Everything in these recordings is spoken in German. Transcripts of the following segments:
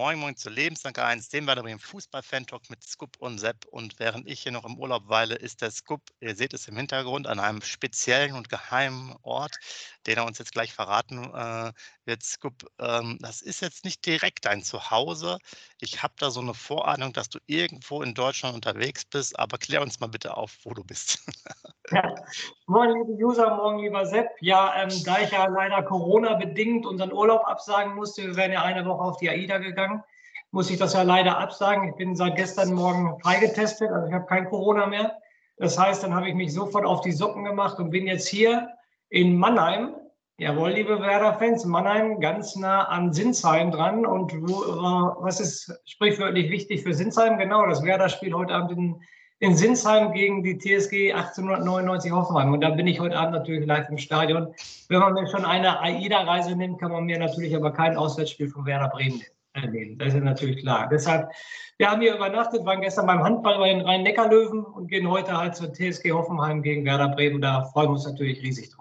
Moin Moin zu Lebensdanke 1, dem Werder Bremen Fußball-Fan-Talk mit Scoop und Sepp. Und während ich hier noch im Urlaub weile, ist der Scoop, ihr seht es im Hintergrund, an einem speziellen und geheimen Ort, den er uns jetzt gleich verraten äh, wird. Scoop, ähm, das ist jetzt nicht direkt dein Zuhause. Ich habe da so eine Vorahnung, dass du irgendwo in Deutschland unterwegs bist, aber klär uns mal bitte auf, wo du bist. Ja. Moin, liebe User, morgen, lieber Sepp. Ja, ähm, da ich ja leider Corona-bedingt unseren Urlaub absagen musste, wir wären ja eine Woche auf die AIDA gegangen, muss ich das ja leider absagen. Ich bin seit gestern Morgen freigetestet, also ich habe kein Corona mehr. Das heißt, dann habe ich mich sofort auf die Socken gemacht und bin jetzt hier in Mannheim. Jawohl, liebe Werder-Fans, Mannheim ganz nah an Sinsheim dran. Und wo, äh, was ist sprichwörtlich wichtig für Sinsheim? Genau, das Werder-Spiel heute Abend in in Sinsheim gegen die TSG 1899 Hoffenheim. Und da bin ich heute Abend natürlich live im Stadion. Wenn man mir schon eine AIDA-Reise nimmt, kann man mir natürlich aber kein Auswärtsspiel von Werder Bremen nehmen. Das ist natürlich klar. Deshalb, wir haben hier übernachtet, waren gestern beim Handball bei den Rhein-Neckar-Löwen und gehen heute halt zur TSG Hoffenheim gegen Werder Bremen. Da freuen wir uns natürlich riesig drauf.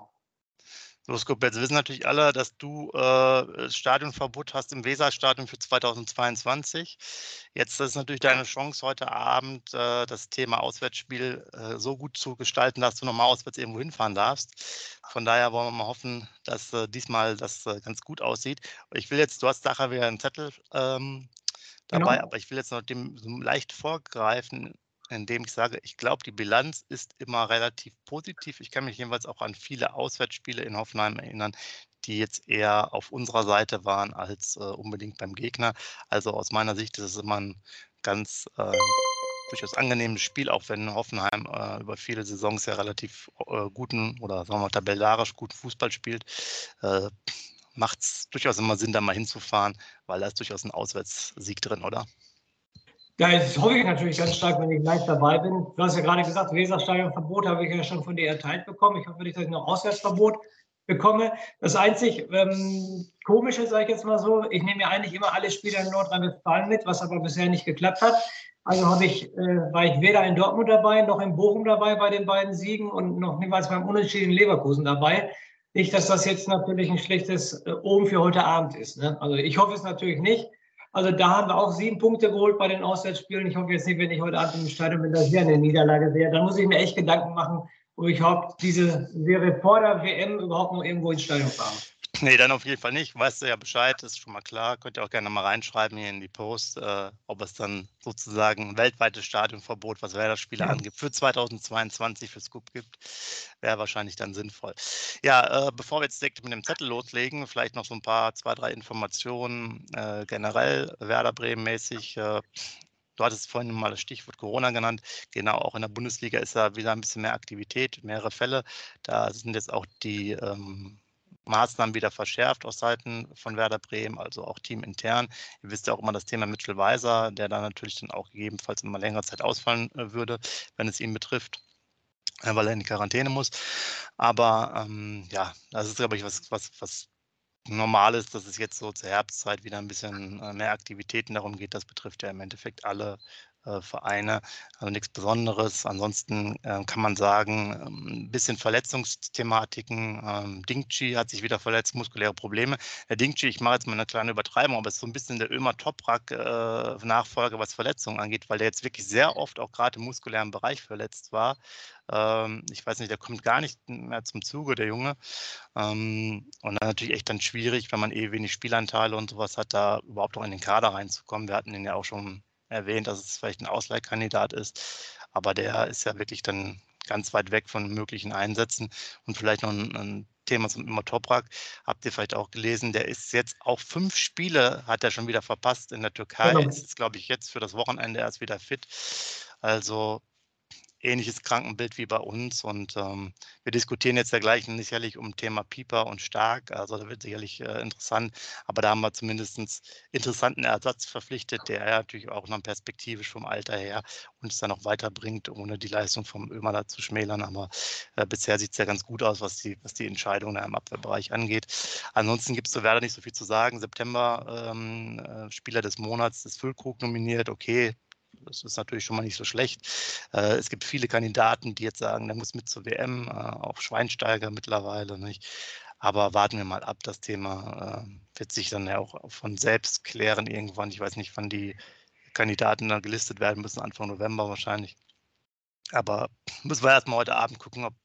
So, Skop, jetzt wissen natürlich alle, dass du äh, Stadionverbot hast im Weserstadion für 2022. Jetzt ist natürlich deine Chance, heute Abend äh, das Thema Auswärtsspiel äh, so gut zu gestalten, dass du nochmal auswärts irgendwo hinfahren darfst. Von daher wollen wir mal hoffen, dass äh, diesmal das äh, ganz gut aussieht. Ich will jetzt, du hast nachher wieder einen Zettel ähm, dabei, genau. aber ich will jetzt noch dem so leicht vorgreifen indem ich sage, ich glaube, die Bilanz ist immer relativ positiv. Ich kann mich jedenfalls auch an viele Auswärtsspiele in Hoffenheim erinnern, die jetzt eher auf unserer Seite waren als äh, unbedingt beim Gegner. Also aus meiner Sicht ist es immer ein ganz äh, durchaus angenehmes Spiel, auch wenn Hoffenheim äh, über viele Saisons ja relativ äh, guten oder sagen wir mal tabellarisch guten Fußball spielt. Äh, Macht es durchaus immer Sinn, da mal hinzufahren, weil da ist durchaus ein Auswärtssieg drin, oder? Ja, das hoffe ich natürlich ganz stark, wenn ich gleich dabei bin. Du hast ja gerade gesagt, Weserstadionverbot habe ich ja schon von dir erteilt bekommen. Ich hoffe nicht, dass ich noch Auswärtsverbot bekomme. Das einzig ähm, Komische, sage ich jetzt mal so, ich nehme ja eigentlich immer alle Spiele in Nordrhein-Westfalen mit, was aber bisher nicht geklappt hat. Also habe ich, äh, war ich weder in Dortmund dabei, noch in Bochum dabei bei den beiden Siegen und noch niemals beim Unentschieden Leverkusen dabei. Nicht, dass das jetzt natürlich ein schlechtes äh, Oben für heute Abend ist. Ne? Also ich hoffe es natürlich nicht. Also da haben wir auch sieben Punkte geholt bei den Auswärtsspielen. Ich hoffe jetzt nicht, wenn ich heute Abend im Stadion bin, dass ich eine Niederlage sehe. Dann muss ich mir echt Gedanken machen, ob ich überhaupt diese Serie vor der WM überhaupt noch irgendwo ins Stadion fahre. Nee, dann auf jeden Fall nicht. Weißt du ja Bescheid, ist schon mal klar. Könnt ihr auch gerne mal reinschreiben hier in die Post, äh, ob es dann sozusagen ein weltweites Stadionverbot, was Werder-Spiele ja. angibt, für 2022 für Scoop gibt. Wäre wahrscheinlich dann sinnvoll. Ja, äh, bevor wir jetzt direkt mit dem Zettel loslegen, vielleicht noch so ein paar, zwei, drei Informationen äh, generell Werder Bremen-mäßig. Äh, Du hattest vorhin mal das Stichwort Corona genannt. Genau, auch in der Bundesliga ist da wieder ein bisschen mehr Aktivität, mehrere Fälle. Da sind jetzt auch die ähm, Maßnahmen wieder verschärft aus Seiten von Werder Bremen, also auch teamintern. Ihr wisst ja auch immer das Thema Mitchell Weiser, der dann natürlich dann auch gegebenenfalls immer längere Zeit ausfallen äh, würde, wenn es ihn betrifft äh, weil er in die Quarantäne muss. Aber ähm, ja, das ist, glaube ich, was, was, was normal ist, dass es jetzt so zur Herbstzeit wieder ein bisschen äh, mehr Aktivitäten darum geht. Das betrifft ja im Endeffekt alle äh, Vereine, also nichts Besonderes. Ansonsten äh, kann man sagen, ähm, ein bisschen Verletzungsthematiken. Ähm, Dingchi hat sich wieder verletzt, muskuläre Probleme. Der Dingchi, ich mache jetzt mal eine kleine Übertreibung, aber es ist so ein bisschen der Ömer Toprak äh, was Verletzungen angeht, weil der jetzt wirklich sehr oft auch gerade im muskulären Bereich verletzt war. Ähm, ich weiß nicht, der kommt gar nicht mehr zum Zuge, der Junge. Ähm, und dann natürlich echt dann schwierig, wenn man eh wenig Spielanteile und sowas hat, da überhaupt auch in den Kader reinzukommen. Wir hatten ihn ja auch schon erwähnt, dass es vielleicht ein Ausleihkandidat ist, aber der ist ja wirklich dann ganz weit weg von möglichen Einsätzen und vielleicht noch ein, ein Thema zum Immer Toprak. Habt ihr vielleicht auch gelesen, der ist jetzt auch fünf Spiele, hat er schon wieder verpasst in der Türkei. Genau. Ist, glaube ich, jetzt für das Wochenende erst wieder fit. Also ähnliches Krankenbild wie bei uns. Und ähm, wir diskutieren jetzt ja gleich sicherlich um Thema Pieper und Stark. Also da wird sicherlich äh, interessant. Aber da haben wir zumindest interessanten Ersatz verpflichtet, der ja natürlich auch noch perspektivisch vom Alter her uns dann noch weiterbringt, ohne die Leistung vom Ömer zu schmälern. Aber äh, bisher sieht es ja ganz gut aus, was die, was die Entscheidung im Abwehrbereich angeht. Ansonsten gibt es zu Werder nicht so viel zu sagen. September ähm, äh, Spieler des Monats ist Füllkrug nominiert. Okay, das ist natürlich schon mal nicht so schlecht. Äh, es gibt viele Kandidaten, die jetzt sagen, der muss mit zur WM, äh, auch Schweinsteiger mittlerweile. Nicht? Aber warten wir mal ab. Das Thema äh, wird sich dann ja auch von selbst klären irgendwann. Ich weiß nicht, wann die Kandidaten da gelistet werden müssen, Anfang November wahrscheinlich. Aber müssen wir erstmal heute Abend gucken, ob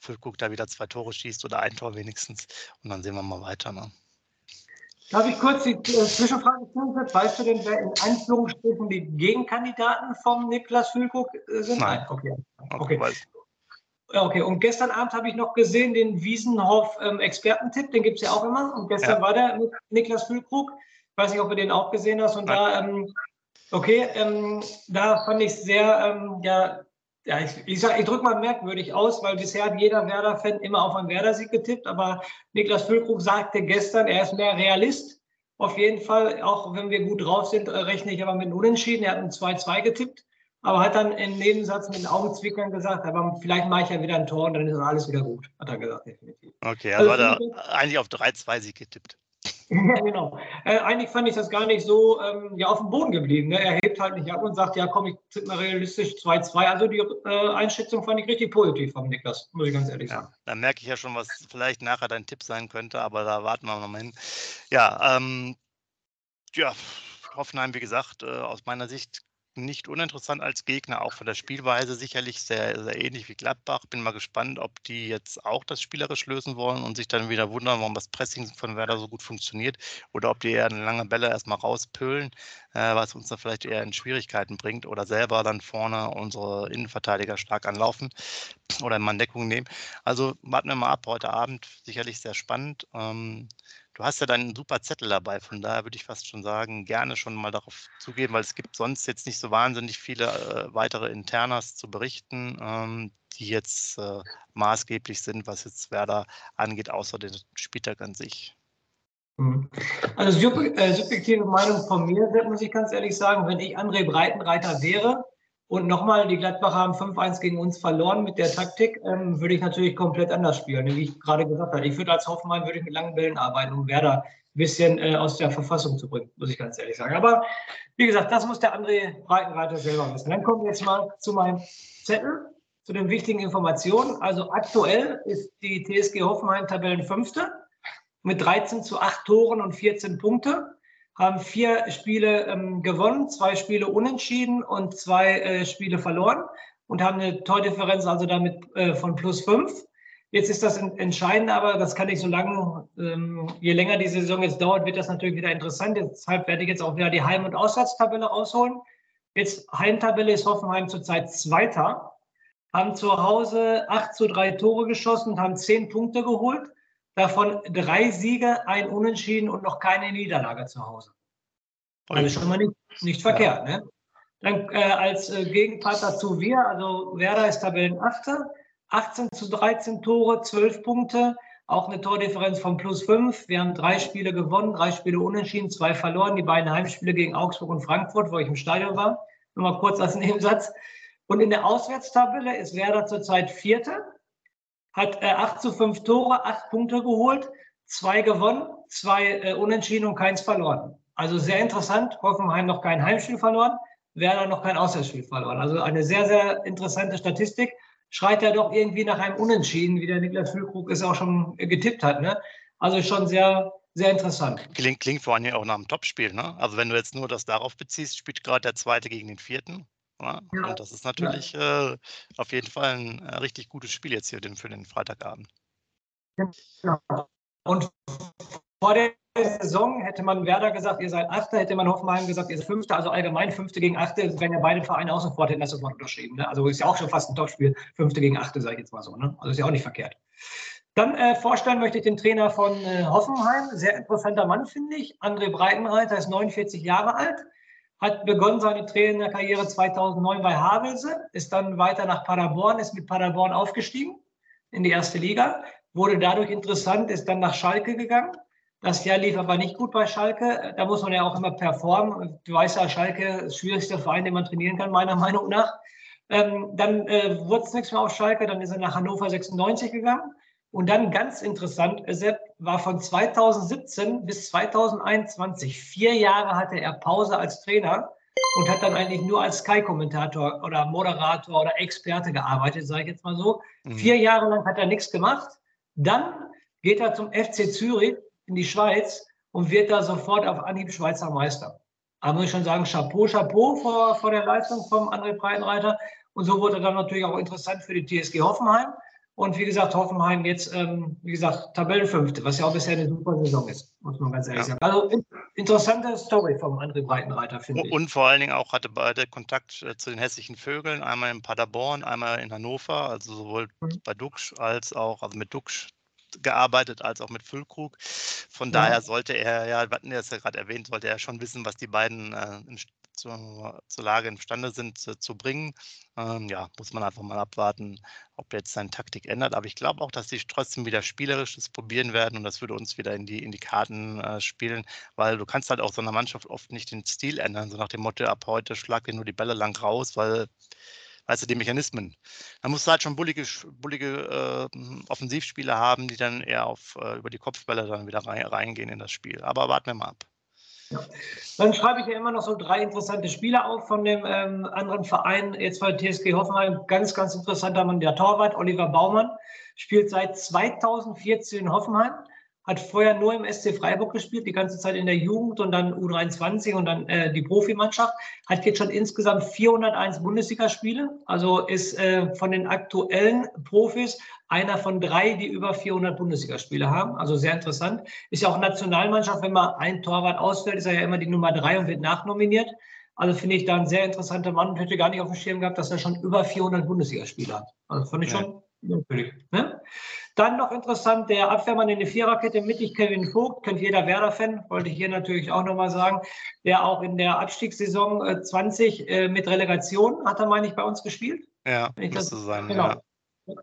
Füllkrug da wieder zwei Tore schießt oder ein Tor wenigstens. Und dann sehen wir mal weiter. Ne? Darf ich kurz die äh, Zwischenfrage stellen? Weißt du denn, wer in Einführungsstrichen die Gegenkandidaten vom Niklas Füllkrug äh, sind? Nein. Okay. okay. okay. Und gestern Abend habe ich noch gesehen den Wiesenhoff-Expertentipp, ähm, den gibt es ja auch immer. Und gestern ja. war der Niklas Füllkrug. Ich weiß nicht, ob du den auch gesehen hast. Und Nein. da, ähm, okay, ähm, da fand ich sehr, ähm, ja, ja, ich, ich, ich drücke mal merkwürdig aus, weil bisher hat jeder Werder-Fan immer auf einen Werder-Sieg getippt, aber Niklas Füllkrug sagte gestern, er ist mehr Realist. Auf jeden Fall, auch wenn wir gut drauf sind, äh, rechne ich aber mit einem Unentschieden. Er hat ein 2-2 getippt, aber hat dann im Nebensatz mit den Augenzwickern gesagt, aber vielleicht mache ich ja wieder ein Tor und dann ist alles wieder gut, hat er gesagt, definitiv. Okay, also, also hat er eigentlich auf 3-2 Sieg getippt. Ja, genau. Äh, eigentlich fand ich das gar nicht so ähm, ja, auf dem Boden geblieben. Ne? Er hebt halt nicht ab und sagt, ja komm, ich tippe mal realistisch 2-2. Also die äh, Einschätzung fand ich richtig positiv vom Niklas, muss ich ganz ehrlich sagen. Ja, dann merke ich ja schon, was vielleicht nachher dein Tipp sein könnte, aber da warten wir noch mal hin. Ja, ähm, ja, Hoffenheim, wie gesagt, äh, aus meiner Sicht nicht uninteressant als Gegner, auch von der Spielweise sicherlich sehr, sehr ähnlich wie Gladbach. Bin mal gespannt, ob die jetzt auch das spielerisch lösen wollen und sich dann wieder wundern, warum das Pressing von Werder so gut funktioniert oder ob die eher eine lange Bälle erstmal rauspölen, äh, was uns dann vielleicht eher in Schwierigkeiten bringt oder selber dann vorne unsere Innenverteidiger stark anlaufen oder in Manndeckung nehmen. Also warten wir mal ab heute Abend, sicherlich sehr spannend. Ähm, Du hast ja deinen super Zettel dabei, von daher würde ich fast schon sagen, gerne schon mal darauf zugehen, weil es gibt sonst jetzt nicht so wahnsinnig viele äh, weitere Internas zu berichten, ähm, die jetzt äh, maßgeblich sind, was jetzt Werder angeht, außer den Spieltag an sich. Mhm. Also äh, subjektive Meinung von mir, muss ich ganz ehrlich sagen, wenn ich André Breitenreiter wäre, und nochmal, die Gladbacher haben 5-1 gegen uns verloren mit der Taktik. Ähm, würde ich natürlich komplett anders spielen, wie ich gerade gesagt habe. Ich würde als Hoffmann würde ich mit langen Bällen arbeiten, um Werder ein bisschen äh, aus der Verfassung zu bringen, muss ich ganz ehrlich sagen. Aber wie gesagt, das muss der André Breitenreiter selber wissen. Dann kommen wir jetzt mal zu meinem Zettel, zu den wichtigen Informationen. Also aktuell ist die TSG Hoffenheim Tabellenfünfte mit 13 zu 8 Toren und 14 Punkte haben vier Spiele ähm, gewonnen, zwei Spiele unentschieden und zwei äh, Spiele verloren und haben eine Tordifferenz also damit äh, von plus fünf. Jetzt ist das entscheidend, aber das kann nicht so lange, ähm, je länger die Saison jetzt dauert, wird das natürlich wieder interessant. Deshalb werde ich jetzt auch wieder die Heim- und Auswärtstabelle rausholen. Jetzt Heimtabelle ist Hoffenheim zurzeit Zweiter, haben zu Hause 8 zu 3 Tore geschossen und haben 10 Punkte geholt. Davon drei Siege, ein Unentschieden und noch keine Niederlage zu Hause. Also schon mal nicht, nicht verkehrt. Ne? Dann äh, als äh, Gegenpart dazu wir, also Werder ist Tabellenachter, 18 zu 13 Tore, 12 Punkte, auch eine Tordifferenz von plus 5. Wir haben drei Spiele gewonnen, drei Spiele unentschieden, zwei verloren, die beiden Heimspiele gegen Augsburg und Frankfurt, wo ich im Stadion war. Nur mal kurz als Nebensatz. Und in der Auswärtstabelle ist Werder zurzeit Vierte hat äh, 8 zu 5 Tore, 8 Punkte geholt, zwei gewonnen, zwei äh, unentschieden und keins verloren. Also sehr interessant. Hoffenheim noch kein Heimspiel verloren, Werder noch kein Auswärtsspiel verloren. Also eine sehr, sehr interessante Statistik. Schreit ja doch irgendwie nach einem Unentschieden, wie der Niklas Füllkrug es auch schon getippt hat. Ne? Also schon sehr, sehr interessant. Klingt, klingt vor allem auch nach einem Topspiel. Ne? Also wenn du jetzt nur das darauf beziehst, spielt gerade der Zweite gegen den Vierten. Ja, und das ist natürlich äh, auf jeden Fall ein äh, richtig gutes Spiel jetzt hier für den Freitagabend. Genau. Und vor der Saison hätte man Werder gesagt, ihr seid Achter, hätte man Hoffenheim gesagt, ihr seid Fünfter, also allgemein Fünfte gegen Achte, wenn ja beide Vereine auch sofort hätten das sofort unterschrieben. Ne? Also ist ja auch schon fast ein Topspiel, Fünfte gegen Achte, sage ich jetzt mal so. Ne? Also ist ja auch nicht verkehrt. Dann äh, vorstellen möchte ich den Trainer von äh, Hoffenheim, sehr interessanter Mann, finde ich. André Breitenreiter ist 49 Jahre alt, hat begonnen seine Trainerkarriere 2009 bei Havelse, ist dann weiter nach Paderborn, ist mit Paderborn aufgestiegen in die erste Liga, wurde dadurch interessant, ist dann nach Schalke gegangen. Das Jahr lief aber nicht gut bei Schalke. Da muss man ja auch immer performen. Du weißt ja, Schalke ist der schwierigste Verein, den man trainieren kann, meiner Meinung nach. Ähm, dann äh, wurde es nichts mehr auf Schalke, dann ist er nach Hannover 96 gegangen und dann ganz interessant, Sepp war von 2017 bis 2021, vier Jahre hatte er Pause als Trainer und hat dann eigentlich nur als Sky-Kommentator oder Moderator oder Experte gearbeitet, sage ich jetzt mal so. Mhm. Vier Jahre lang hat er nichts gemacht. Dann geht er zum FC Zürich in die Schweiz und wird da sofort auf Anhieb Schweizer Meister. Da muss ich schon sagen, Chapeau, Chapeau vor, vor der Leistung vom André Breitenreiter. Und so wurde er dann natürlich auch interessant für die TSG Hoffenheim. Und wie gesagt, Hoffenheim jetzt, ähm, wie gesagt, Tabellenfünfte, was ja auch bisher eine super Saison ist, muss man ganz ehrlich ja. sagen. Also interessante Story vom André Breitenreiter, finde ich. Und vor allen Dingen auch hatte beide Kontakt äh, zu den hessischen Vögeln, einmal in Paderborn, einmal in Hannover, also sowohl mhm. bei Duxch als auch, also mit Duxch gearbeitet als auch mit Füllkrug. Von ja. daher sollte er ja, wir hatten das ja gerade erwähnt, sollte er schon wissen, was die beiden äh, zur, zur, Lage imstande sind zu, zu bringen. Ähm, ja, muss man einfach mal abwarten, ob jetzt seine Taktik ändert. Aber ich glaube auch, dass sie trotzdem wieder spielerisches probieren werden und das würde uns wieder in die, in die Karten äh, spielen, weil du kannst halt auch so einer Mannschaft oft nicht den Stil ändern, so nach dem Motto, ab heute schlag dir nur die Bälle lang raus, weil weißt du, die Mechanismen. Da musst du halt schon bullige, bullige äh, Offensivspieler haben, die dann eher auf, äh, über die Kopfbälle dann wieder rein, reingehen in das Spiel. Aber warten wir mal ab. Dann schreibe ich ja immer noch so drei interessante Spieler auf von dem ähm, anderen Verein, jetzt bei TSG Hoffenheim. Ganz, ganz interessanter Mann, der Torwart, Oliver Baumann, spielt seit 2014 in Hoffenheim hat vorher nur im SC Freiburg gespielt, die ganze Zeit in der Jugend und dann U23 und dann äh, die Profimannschaft. Hat jetzt schon insgesamt 401 Bundesligaspiele, also ist äh, von den aktuellen Profis einer von drei, die über 400 Bundesligaspiele haben. Also sehr interessant. Ist ja auch Nationalmannschaft, wenn mal ein Torwart ausfällt, ist er ja immer die Nummer drei und wird nachnominiert. Also finde ich da ein sehr interessanter Mann und hätte gar nicht auf dem Schirm gehabt, dass er schon über 400 Bundesligaspiele hat. Also fand ich ja. schon Natürlich. Ne? Dann noch interessant, der Abwehrmann in der Viererkette mittig, Kevin Vogt, kennt jeder Werder-Fan, wollte ich hier natürlich auch nochmal sagen, der auch in der Abstiegssaison 20 äh, äh, mit Relegation hat er, meine ich, bei uns gespielt. Ja, müsste sein, genau. ja.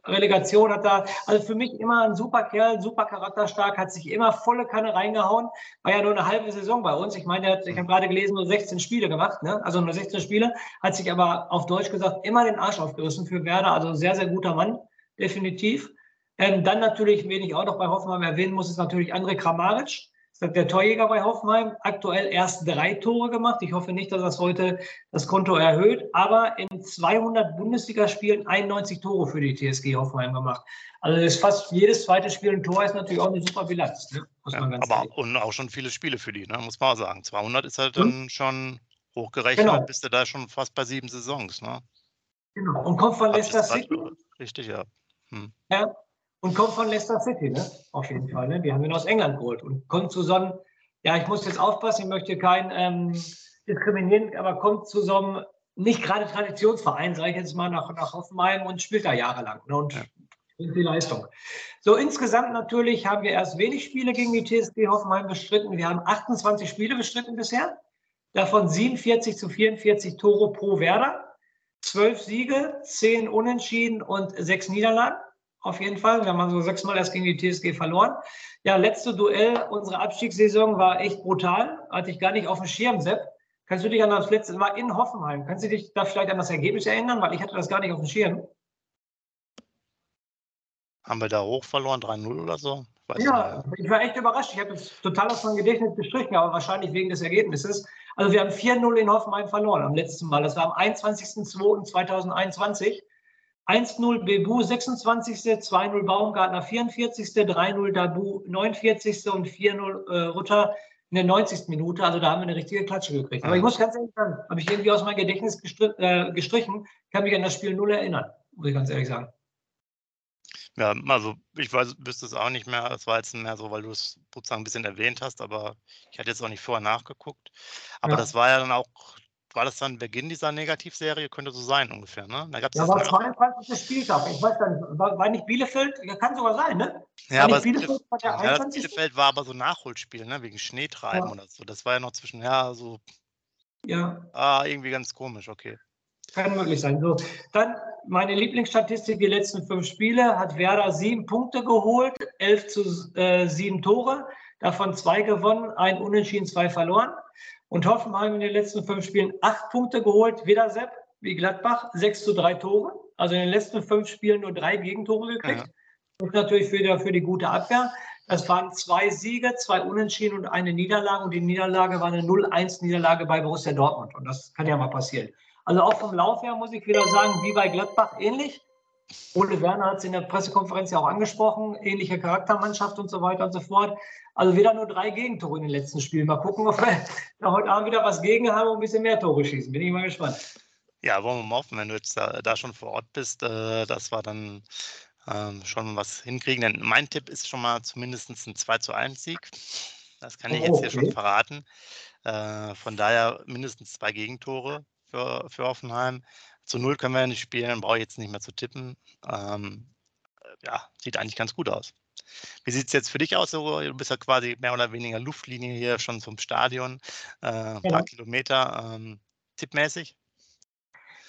Relegation hat da, also für mich immer ein super Kerl, super charakterstark, hat sich immer volle Kanne reingehauen. War ja nur eine halbe Saison bei uns. Ich meine, ich habe gerade gelesen, nur 16 Spiele gemacht, ne? also nur 16 Spiele, hat sich aber auf Deutsch gesagt immer den Arsch aufgerissen für Werder. Also sehr, sehr guter Mann definitiv. Ähm, dann natürlich, wen ich auch noch bei Hoffenheim erwähnen muss, ist natürlich André Kramaric. Der Torjäger bei Hoffenheim. Aktuell erst drei Tore gemacht. Ich hoffe nicht, dass das heute das Konto erhöht. Aber in 200 Bundesligaspielen 91 Tore für die TSG Hoffenheim gemacht. Also ist fast jedes zweite Spiel ein Tor ist natürlich auch eine super Bilanz. Ne? Ja, aber und auch schon viele Spiele für die, ne? muss man auch sagen. 200 ist halt hm? dann schon hochgerechnet, genau. bist du da schon fast bei sieben Saisons. Ne? Genau. Und kommt von Leicester City. Richtig, ja. Hm. Ja, und kommt von Leicester City, ne? Auf jeden Fall. Ne? Wir haben ihn aus England geholt und kommt zu so einem, ja, ich muss jetzt aufpassen, ich möchte keinen ähm, diskriminieren, aber kommt zu so einem nicht gerade Traditionsverein, sage ich jetzt mal, nach, nach Hoffenheim und spielt da jahrelang. Ne? Und ja. die Leistung. So, insgesamt natürlich haben wir erst wenig Spiele gegen die TSG Hoffenheim bestritten. Wir haben 28 Spiele bestritten bisher, davon 47 zu 44 Tore pro Werder zwölf Siege, zehn Unentschieden und sechs Niederlagen. Auf jeden Fall. Wir haben also sechsmal erst gegen die TSG verloren. Ja, letzte Duell unserer Abstiegssaison war echt brutal. Hatte ich gar nicht auf dem Schirm, Sepp. Kannst du dich an das letzte Mal in Hoffenheim, kannst du dich da vielleicht an das Ergebnis erinnern? Weil ich hatte das gar nicht auf dem Schirm. Haben wir da hoch verloren, 3-0 oder so? Ich ja, ich war echt überrascht. Ich habe es total aus meinem Gedächtnis gestrichen, aber wahrscheinlich wegen des Ergebnisses. Also wir haben 4-0 in Hoffenheim verloren am letzten Mal. Das war am 21.02.2021. 1-0 Bebu 26., 2-0 Baumgartner 44., 3-0 Dabu 49. und 4-0 äh, Rutter in der 90. Minute. Also da haben wir eine richtige Klatsche gekriegt. Aber ich muss ganz ehrlich sagen, habe ich irgendwie aus meinem Gedächtnis gestrich, äh, gestrichen, kann mich an das Spiel null erinnern, muss ich ganz ehrlich sagen. Ja, also ich weiß, wüsste es auch nicht mehr. Es war jetzt mehr so, weil du es sozusagen ein bisschen erwähnt hast, aber ich hatte jetzt auch nicht vorher nachgeguckt. Aber ja. das war ja dann auch, war das dann Beginn dieser Negativserie? Könnte so sein ungefähr, ne? Da gab's ja, war 22. Spieltag. Ich weiß gar nicht, war, war nicht Bielefeld? Ja, kann sogar sein, ne? Ja, aber Bielefeld, war, ja, Bielefeld war aber so Nachholspiel, ne? Wegen Schneetreiben ja. oder so. Das war ja noch zwischen, ja, so. Ja. Ah, irgendwie ganz komisch, okay. Kann möglich sein. So, dann meine Lieblingsstatistik, die letzten fünf Spiele hat Werder sieben Punkte geholt, elf zu äh, sieben Tore, davon zwei gewonnen, ein Unentschieden, zwei verloren. Und Hoffenheim in den letzten fünf Spielen acht Punkte geholt, wieder Sepp, wie Gladbach, sechs zu drei Tore. Also in den letzten fünf Spielen nur drei Gegentore gekriegt. Ja. Und natürlich für die, für die gute Abwehr. Das waren zwei Siege, zwei Unentschieden und eine Niederlage. Und die Niederlage war eine 0-1-Niederlage bei Borussia Dortmund. Und das kann ja mal passieren. Also auch vom Lauf her muss ich wieder sagen, wie bei Gladbach ähnlich. Ole Werner hat es in der Pressekonferenz ja auch angesprochen, ähnliche Charaktermannschaft und so weiter und so fort. Also wieder nur drei Gegentore in den letzten Spielen. Mal gucken, ob wir heute Abend wieder was gegen haben und ein bisschen mehr Tore schießen. Bin ich mal gespannt. Ja, wollen wir mal hoffen, wenn du jetzt da, da schon vor Ort bist, äh, dass wir dann ähm, schon was hinkriegen. Denn mein Tipp ist schon mal zumindest ein 2 zu 1 Sieg. Das kann ich jetzt hier schon verraten. Äh, von daher mindestens zwei Gegentore für, für Hoffenheim. Zu null können wir ja nicht spielen, brauche ich jetzt nicht mehr zu tippen. Ähm, ja, sieht eigentlich ganz gut aus. Wie sieht es jetzt für dich aus? Du bist ja quasi mehr oder weniger Luftlinie hier schon zum Stadion, äh, ein paar Kilometer. Ähm, tippmäßig?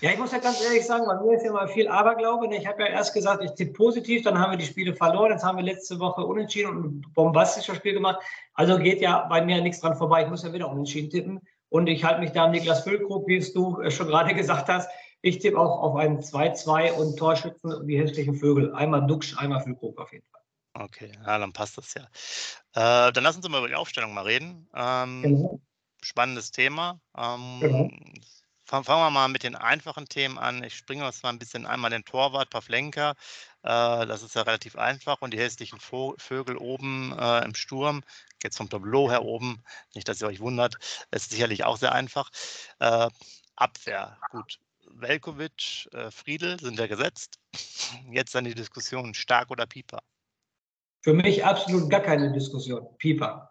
Ja, ich muss ja ganz ehrlich sagen, bei mir ist ja mal viel Aberglaube. Ich habe ja erst gesagt, ich tippe positiv, dann haben wir die Spiele verloren. Jetzt haben wir letzte Woche unentschieden und ein bombastisches Spiel gemacht. Also geht ja bei mir nichts dran vorbei. Ich muss ja wieder unentschieden tippen. Und ich halte mich da am Niklas Füllkrug, wie es du äh, schon gerade gesagt hast. Ich tippe auch auf ein 2-2 und Torschützen wie hässlichen Vögel. Einmal Duxch, einmal Füllkrug auf jeden Fall. Okay, ja, dann passt das ja. Äh, dann lassen Sie mal über die Aufstellung mal reden. Ähm, genau. Spannendes Thema. Ähm, genau. Fangen wir mal mit den einfachen Themen an. Ich springe uns mal ein bisschen einmal den Torwart, Pavlenka. Äh, das ist ja relativ einfach. Und die hässlichen Vögel oben äh, im Sturm, jetzt vom Tableau her oben, nicht, dass ihr euch wundert, ist sicherlich auch sehr einfach. Äh, Abwehr, gut. Velkovic, äh, Friedel sind ja gesetzt. Jetzt dann die Diskussion, Stark oder Pieper? Für mich absolut gar keine Diskussion. Pieper.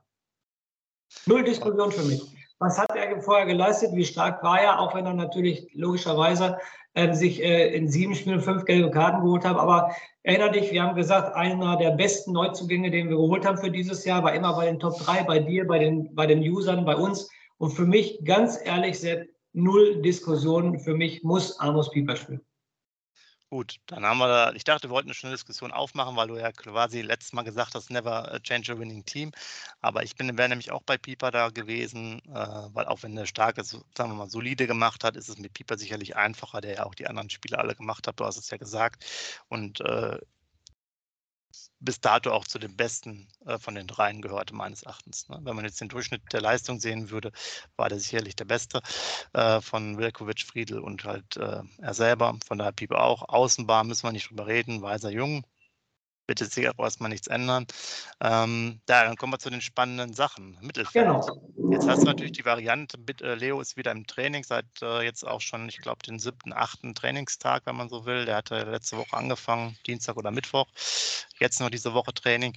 Null Diskussion für mich. Was hat er vorher geleistet? Wie stark war er? Auch wenn er natürlich logischerweise äh, sich äh, in sieben Spielen fünf gelbe Karten geholt hat. Aber erinnere dich, wir haben gesagt, einer der besten Neuzugänge, den wir geholt haben für dieses Jahr, war immer bei den Top 3, bei dir, bei den, bei den Usern, bei uns. Und für mich, ganz ehrlich, sehr null Diskussion. Für mich muss Amos Pieper spielen. Gut, dann haben wir da, ich dachte, wir wollten eine schöne Diskussion aufmachen, weil du ja quasi letztes Mal gesagt hast, never change a winning team. Aber ich bin, wäre nämlich auch bei Pieper da gewesen, äh, weil auch wenn er starke, sagen wir mal, solide gemacht hat, ist es mit Pieper sicherlich einfacher, der ja auch die anderen Spiele alle gemacht hat. Du hast es ja gesagt. Und äh, bis dato auch zu den besten äh, von den dreien gehörte, meines Erachtens. Ne? Wenn man jetzt den Durchschnitt der Leistung sehen würde, war der sicherlich der beste äh, von Wilkovic, Friedel und halt äh, er selber. Von daher Pieper auch. Außenbahn müssen wir nicht drüber reden, weiser Jung, bitte sich auch erstmal nichts ändern. Ähm, ja, dann kommen wir zu den spannenden Sachen. Mittelfeld. Genau. Jetzt hast du natürlich die Variante, äh, Leo ist wieder im Training, seit äh, jetzt auch schon, ich glaube, den siebten, achten Trainingstag, wenn man so will. Der hatte letzte Woche angefangen, Dienstag oder Mittwoch. Jetzt noch diese Woche Training.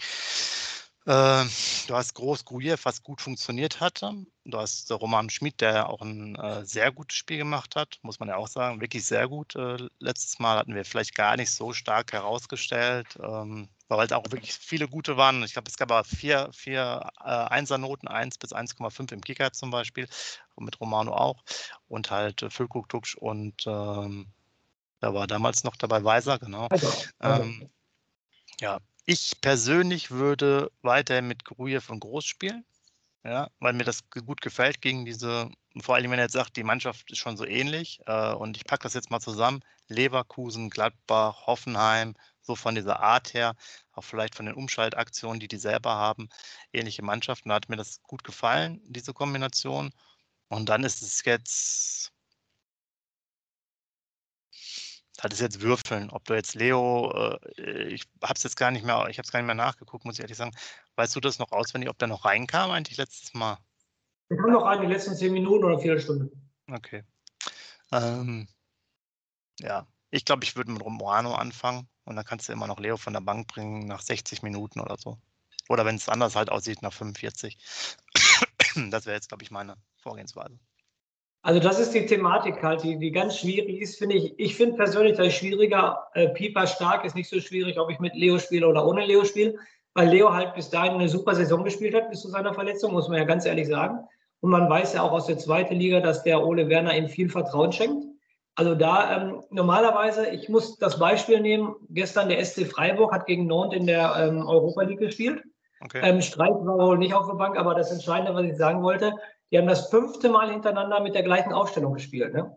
Äh, du hast Groß Grujew, was gut funktioniert hatte. Du hast Roman Schmid, der auch ein äh, sehr gutes Spiel gemacht hat, muss man ja auch sagen. Wirklich sehr gut. Äh, letztes Mal hatten wir vielleicht gar nicht so stark herausgestellt, ähm, weil halt auch wirklich viele gute waren. Ich glaube, es gab aber vier, vier äh, Einsernoten, 1 bis 1,5 im Kicker zum Beispiel, mit Romano auch. Und halt äh, Füllkrug, und ähm, da war damals noch dabei Weiser, genau. Also, also. Ähm, ja, ich persönlich würde weiter mit Grujew und Groß spielen, ja, weil mir das gut gefällt gegen diese, vor allem wenn er jetzt sagt, die Mannschaft ist schon so ähnlich äh, und ich packe das jetzt mal zusammen, Leverkusen, Gladbach, Hoffenheim, so von dieser Art her, auch vielleicht von den Umschaltaktionen, die die selber haben, ähnliche Mannschaften, da hat mir das gut gefallen, diese Kombination. Und dann ist es jetzt das ist jetzt Würfeln. Ob du jetzt Leo, äh, ich habe es jetzt gar nicht mehr, ich habe es gar nicht mehr nachgeguckt, muss ich ehrlich sagen. Weißt du das noch auswendig, ob der noch reinkam eigentlich letztes Mal? Wir haben noch rein, die letzten zehn Minuten oder vier Stunden. Okay. Ähm, ja, ich glaube, ich würde mit Romano anfangen und dann kannst du immer noch Leo von der Bank bringen nach 60 Minuten oder so. Oder wenn es anders halt aussieht, nach 45. das wäre jetzt, glaube ich, meine Vorgehensweise. Also das ist die Thematik halt, die, die ganz schwierig ist, finde ich. Ich finde persönlich, das ist schwieriger. Äh, Pieper stark ist nicht so schwierig, ob ich mit Leo spiele oder ohne Leo spiele, weil Leo halt bis dahin eine super Saison gespielt hat, bis zu seiner Verletzung, muss man ja ganz ehrlich sagen. Und man weiß ja auch aus der zweiten Liga, dass der Ole Werner ihm viel Vertrauen schenkt. Also da ähm, normalerweise, ich muss das Beispiel nehmen, gestern der SC Freiburg hat gegen Nantes in der ähm, Europa League gespielt. Okay. Ähm, Streich war wohl nicht auf der Bank, aber das Entscheidende, was ich sagen wollte, die haben das fünfte Mal hintereinander mit der gleichen Aufstellung gespielt. Ne?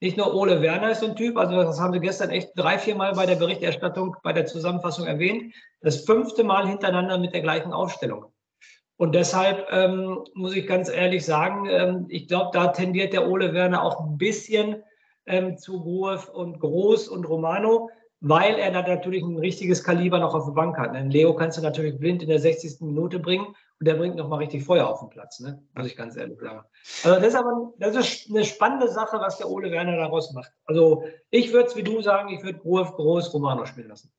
Nicht nur Ole Werner ist so ein Typ, also das haben sie gestern echt drei, vier Mal bei der Berichterstattung, bei der Zusammenfassung erwähnt. Das fünfte Mal hintereinander mit der gleichen Aufstellung. Und deshalb ähm, muss ich ganz ehrlich sagen, ähm, ich glaube, da tendiert der Ole Werner auch ein bisschen ähm, zu Ruhe und Groß und Romano. Weil er dann natürlich ein richtiges Kaliber noch auf der Bank hat. Einen Leo kannst du natürlich blind in der 60. Minute bringen und der bringt nochmal richtig Feuer auf den Platz, ne? muss ich ganz ehrlich sagen. Also das ist aber das ist eine spannende Sache, was der Ole Werner daraus macht. Also ich würde es wie du sagen, ich würde Groß, Groß Romano spielen lassen.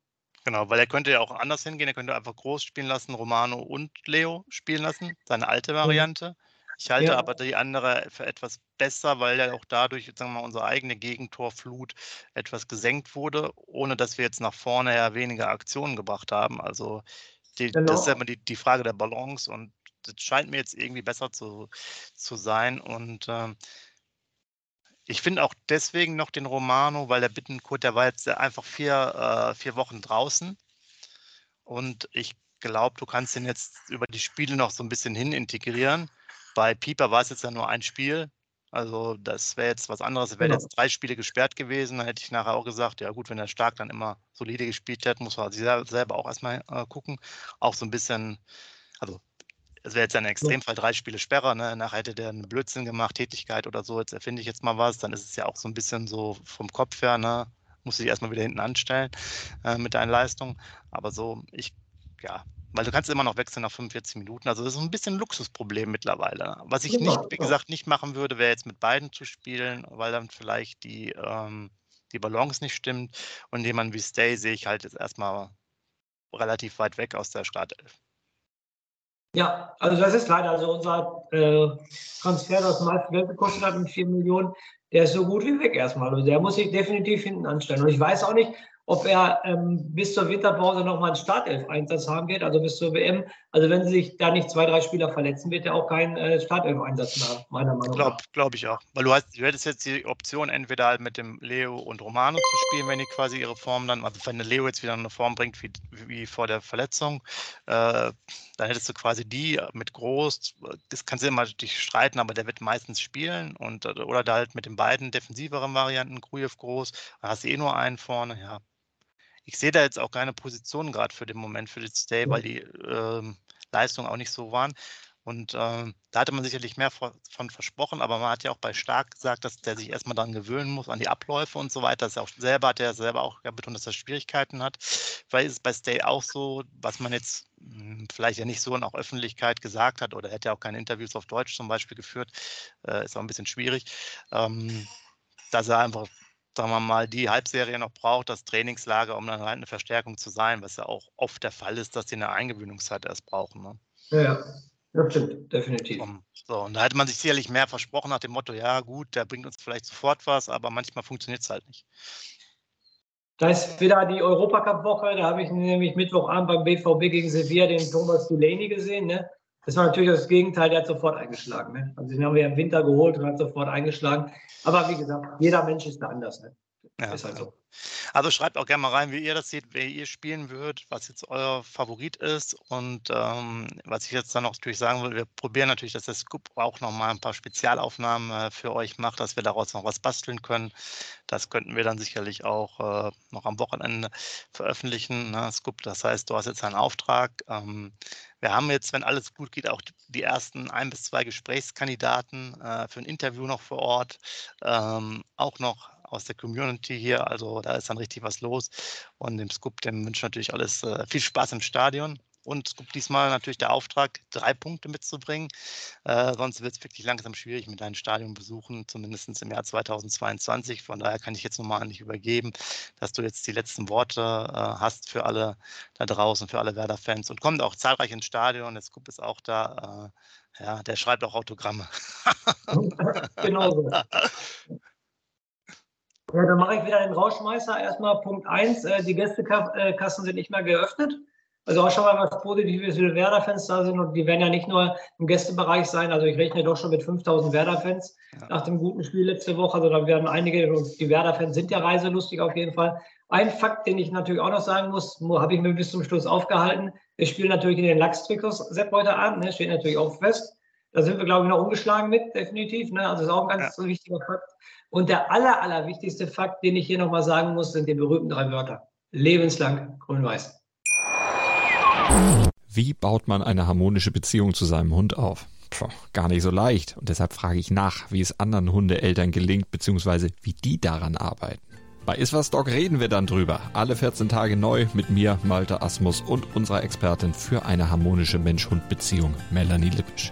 Genau, weil er könnte ja auch anders hingehen. Er könnte einfach Groß spielen lassen, Romano und Leo spielen lassen, seine alte mhm. Variante. Ich halte ja. aber die andere für etwas besser, weil ja auch dadurch, sagen wir mal, unsere eigene Gegentorflut etwas gesenkt wurde, ohne dass wir jetzt nach vorne ja weniger Aktionen gebracht haben. Also die, genau. das ist ja immer die, die Frage der Balance und das scheint mir jetzt irgendwie besser zu, zu sein. Und ähm, ich finde auch deswegen noch den Romano, weil der Bittenkurt, der war jetzt einfach vier, äh, vier Wochen draußen. Und ich glaube, du kannst ihn jetzt über die Spiele noch so ein bisschen hin integrieren. Bei Pieper war es jetzt ja nur ein Spiel. Also das wäre jetzt was anderes. Es wären genau. jetzt drei Spiele gesperrt gewesen. Dann hätte ich nachher auch gesagt, ja gut, wenn er stark dann immer solide gespielt hat, muss man sich selber auch erstmal äh, gucken. Auch so ein bisschen, also es wäre jetzt ein Extremfall, drei Spiele Sperrer, ne? nachher hätte der einen Blödsinn gemacht, Tätigkeit oder so, jetzt erfinde ich jetzt mal was, dann ist es ja auch so ein bisschen so vom Kopf her, ne? muss ich erstmal wieder hinten anstellen äh, mit deinen Leistungen. Aber so, ich, ja, weil du kannst immer noch wechseln nach 45 Minuten. Also das ist ein bisschen ein Luxusproblem mittlerweile. Was ich nicht, wie gesagt, nicht machen würde, wäre jetzt mit beiden zu spielen, weil dann vielleicht die, ähm, die Balance nicht stimmt. Und jemanden wie Stay sehe ich halt jetzt erstmal relativ weit weg aus der Startelf. Ja, also das ist leider so. Unser äh, Transfer, das meiste Geld gekostet hat mit 4 Millionen, der ist so gut wie weg erstmal. Also der muss sich definitiv hinten anstellen. Und ich weiß auch nicht, ob er ähm, bis zur Winterpause nochmal einen Startelf-Einsatz haben wird, also bis zur WM. Also wenn sich da nicht zwei, drei Spieler verletzen, wird er auch keinen äh, Startelf-Einsatz mehr haben, meiner Meinung nach. Glaube ich auch. Weil du hast, du hättest jetzt die Option, entweder halt mit dem Leo und Romano zu spielen, wenn die quasi ihre Form dann, also wenn der Leo jetzt wieder eine Form bringt wie, wie vor der Verletzung, äh, dann hättest du quasi die mit Groß, das kannst du immer dich streiten, aber der wird meistens spielen und oder da halt mit den beiden defensiveren Varianten, Grujew Groß, dann hast du eh nur einen vorne, ja, ich sehe da jetzt auch keine Position gerade für den Moment für das Stay, weil die ähm, Leistungen auch nicht so waren. Und ähm, da hatte man sicherlich mehr von versprochen, aber man hat ja auch bei Stark gesagt, dass der sich erstmal daran gewöhnen muss, an die Abläufe und so weiter. Das auch selber hat er selber auch betont, dass er Schwierigkeiten hat. Vielleicht ist es bei Stay auch so, was man jetzt mh, hm, vielleicht ja nicht so in auch Öffentlichkeit gesagt hat oder hätte ja auch keine Interviews auf Deutsch zum Beispiel geführt, äh, ist auch ein bisschen schwierig, ähm, dass er einfach sagen wir mal, die Halbserie noch braucht, das Trainingslager, um dann halt eine Verstärkung zu sein, was ja auch oft der Fall ist, dass die eine Eingewöhnungszeit erst brauchen. Ne? Ja, ja, stimmt, definitiv. So, und da hätte man sich sicherlich mehr versprochen nach dem Motto, ja gut, der bringt uns vielleicht sofort was, aber manchmal funktioniert es halt nicht. Da ist wieder die Europacup-Woche, da habe ich nämlich Mittwochabend beim BVB gegen Sevilla den Thomas Delaney gesehen. Ne? Das war natürlich das Gegenteil, der hat sofort eingeschlagen. Ne? Also den haben wir im Winter geholt und hat sofort eingeschlagen. Aber wie gesagt, jeder Mensch ist da anders. Ne? Ja, ist halt so. Also schreibt auch gerne mal rein, wie ihr das seht, wer ihr spielen würdet, was jetzt euer Favorit ist. Und ähm, was ich jetzt dann noch natürlich sagen will, wir probieren natürlich, dass der Scoop auch nochmal ein paar Spezialaufnahmen äh, für euch macht, dass wir daraus noch was basteln können. Das könnten wir dann sicherlich auch äh, noch am Wochenende veröffentlichen. Ne, Scoop, das heißt, du hast jetzt einen Auftrag. Ähm, wir haben jetzt, wenn alles gut geht, auch die ersten ein bis zwei Gesprächskandidaten äh, für ein Interview noch vor Ort. Ähm, auch noch aus der Community hier. Also da ist dann richtig was los. Und dem Scoop, dem wünsche ich natürlich alles äh, viel Spaß im Stadion. Und Scoop diesmal natürlich der Auftrag, drei Punkte mitzubringen. Äh, sonst wird es wirklich langsam schwierig mit deinem Stadion besuchen, zumindest im Jahr 2022. Von daher kann ich jetzt nochmal an dich übergeben, dass du jetzt die letzten Worte äh, hast für alle da draußen, für alle Werder-Fans. Und kommt auch zahlreich ins Stadion. Der Scoop ist auch da. Äh, ja, der schreibt auch Autogramme. genau so. Ja, dann mache ich wieder den Rauschmeißer. Erstmal Punkt 1, äh, die Gästekassen sind nicht mehr geöffnet. Also auch schon mal was Positives, wie Werder-Fans da sind und die werden ja nicht nur im Gästebereich sein. Also ich rechne doch schon mit 5000 Werder-Fans ja. nach dem guten Spiel letzte Woche. Also da werden einige, die Werder-Fans sind ja reiselustig auf jeden Fall. Ein Fakt, den ich natürlich auch noch sagen muss, habe ich mir bis zum Schluss aufgehalten. Wir spielen natürlich in den Lachs-Trikots Sepp heute Abend, ne? steht natürlich auch fest. Da sind wir, glaube ich, noch ungeschlagen mit, definitiv. Ne? Also das ist auch ein ganz ja. wichtiger Fakt. Und der aller, aller wichtigste Fakt, den ich hier nochmal sagen muss, sind die berühmten drei Wörter. Lebenslang grün-weiß. Wie baut man eine harmonische Beziehung zu seinem Hund auf? Puh, gar nicht so leicht. Und deshalb frage ich nach, wie es anderen Hundeeltern gelingt, beziehungsweise wie die daran arbeiten. Bei Iswas Dog reden wir dann drüber. Alle 14 Tage neu mit mir, Malte Asmus und unserer Expertin für eine harmonische Mensch-Hund-Beziehung, Melanie Lippisch.